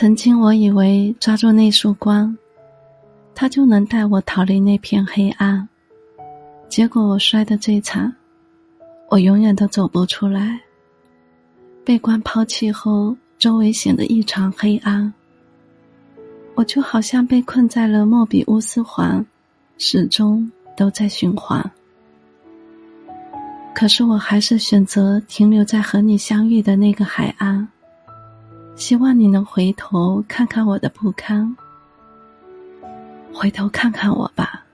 曾经我以为抓住那束光，它就能带我逃离那片黑暗。结果我摔得最惨，我永远都走不出来。被光抛弃后，周围显得异常黑暗。我就好像被困在了莫比乌斯环，始终都在循环。可是我还是选择停留在和你相遇的那个海岸。希望你能回头看看我的不堪，回头看看我吧。